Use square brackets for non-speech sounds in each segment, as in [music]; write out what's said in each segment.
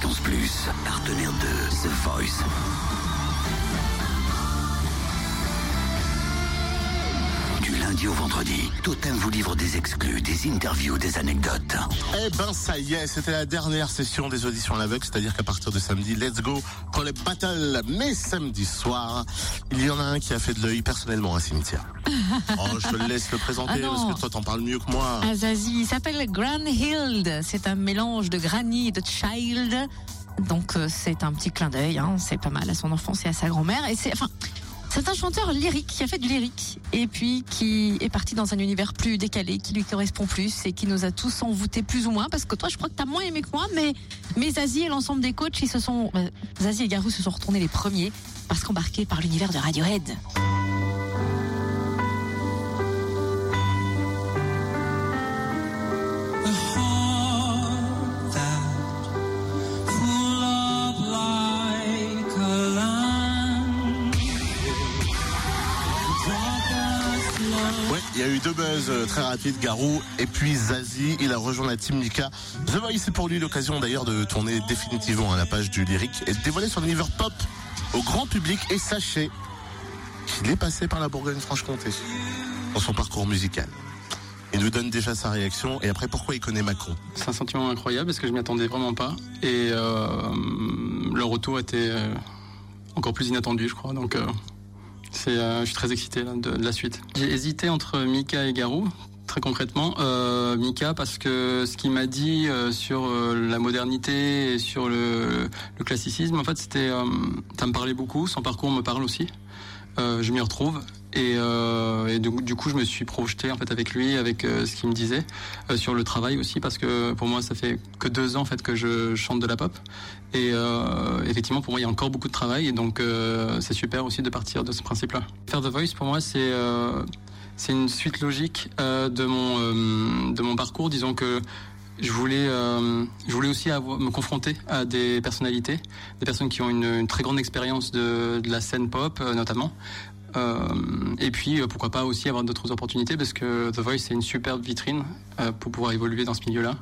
Fréquence Plus, partenaire de The Voice. Lundi au vendredi, Totem vous livre des exclus, des interviews, des anecdotes. Eh ben ça y est, c'était la dernière session des auditions à l'aveugle, c'est-à-dire qu'à partir de samedi, let's go pour les battles. Mais samedi soir, il y en a un qui a fait de l'œil personnellement à cimetière. [laughs] Oh, je te le laisse le présenter Ah parce que toi t'en parles mieux que moi. Azazi, il s'appelle Granhild. C'est un mélange de granny et de child. Donc euh, c'est un petit clin d'œil, hein. c'est pas mal à son enfance et à sa grand-mère. Et c'est, enfin, c'est un chanteur lyrique qui a fait du lyrique et puis qui est parti dans un univers plus décalé, qui lui correspond plus et qui nous a tous envoûtés plus ou moins. Parce que toi, je crois que t'as moins aimé que moi, mais mais Zazie et l'ensemble des coachs, ils se sont, euh, Zazie et Garou se sont retournés les premiers parce qu'embarqués par l'univers de Radiohead. Il y a eu deux buzz euh, très rapides, Garou et puis Zazie. Il a rejoint la team Mika. The Voice, c'est pour lui l'occasion d'ailleurs de tourner définitivement à la page du lyrique et de dévoiler son univers pop au grand public. Et sachez qu'il est passé par la Bourgogne-Franche-Comté dans son parcours musical. Il nous donne déjà sa réaction et après pourquoi il connaît Macron? C'est un sentiment incroyable parce que je m'y attendais vraiment pas. Et euh, le retour était euh, encore plus inattendu, je crois. Donc, euh, je suis très excité de la suite. J'ai hésité entre Mika et Garou. Très concrètement, euh, Mika parce que ce qu'il m'a dit euh, sur euh, la modernité et sur le, classicisme, en fait, c'était, ça me parlait beaucoup. Son parcours me parle aussi. Je m'y retrouve et, du, coup je me suis projeté en fait avec lui avec ce qu'il me disait sur le travail aussi parce que pour moi ça fait que deux ans en fait que je chante de la pop et effectivement pour moi il y a encore beaucoup de travail et donc c'est super aussi de partir de ce principe là faire The Voice pour moi c'est c'est une suite logique euh, de mon euh, de mon parcours disons que je voulais, euh, je voulais aussi me confronter à des personnalités, des personnes qui ont une, très grande expérience de, la scène pop, notamment. Et puis, pourquoi pas aussi avoir d'autres opportunités, parce que The Voice, c'est une superbe vitrine pour pouvoir évoluer dans ce milieu-là.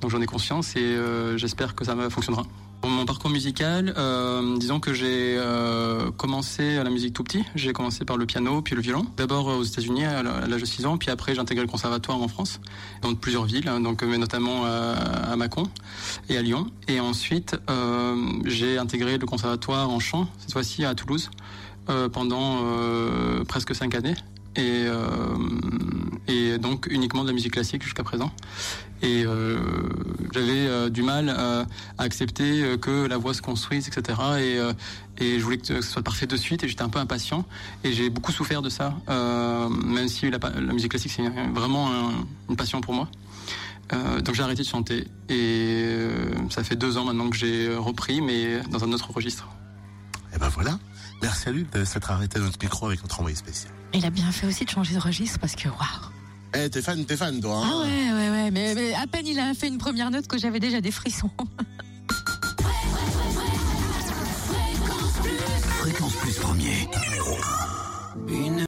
Donc j'en ai conscience et j'espère que ça fonctionnera. Mon parcours musical, euh, disons que j'ai euh, commencé à la musique tout petit. J'ai commencé par le piano, puis le violon. D'abord euh, aux États-Unis à à l'âge de 6 ans, puis après j'ai intégré le conservatoire en France, dans plusieurs villes, hein, donc euh, mais notamment euh, à Mâcon et à Lyon. Et ensuite euh, j'ai intégré le conservatoire en chant, cette fois-ci à Toulouse, euh, pendant presque cinq années. Et, et donc uniquement de la musique classique jusqu'à présent. Et euh, j'avais euh, du mal euh, à accepter euh, que la voix se construise, etc. Et, euh, et je voulais que ce soit parfait de suite. Et j'étais un peu impatient. Et j'ai beaucoup souffert de ça, euh, même si la, musique classique c'est vraiment un- une passion pour moi. Euh, donc j'ai arrêté de chanter et euh, ça fait deux ans maintenant que j'ai repris, mais dans un autre registre. Et ben voilà. Merci à lui de s'être arrêté à notre micro avec notre envoyé spécial. Il a bien fait aussi de changer de registre parce que waouh. Eh, t'es fan, t'es fan, toi. hein Ah ouais, ouais, ouais. Mais, mais à peine il a fait une première note que j'avais déjà des frissons. [laughs] Fréquence Plus premier. Une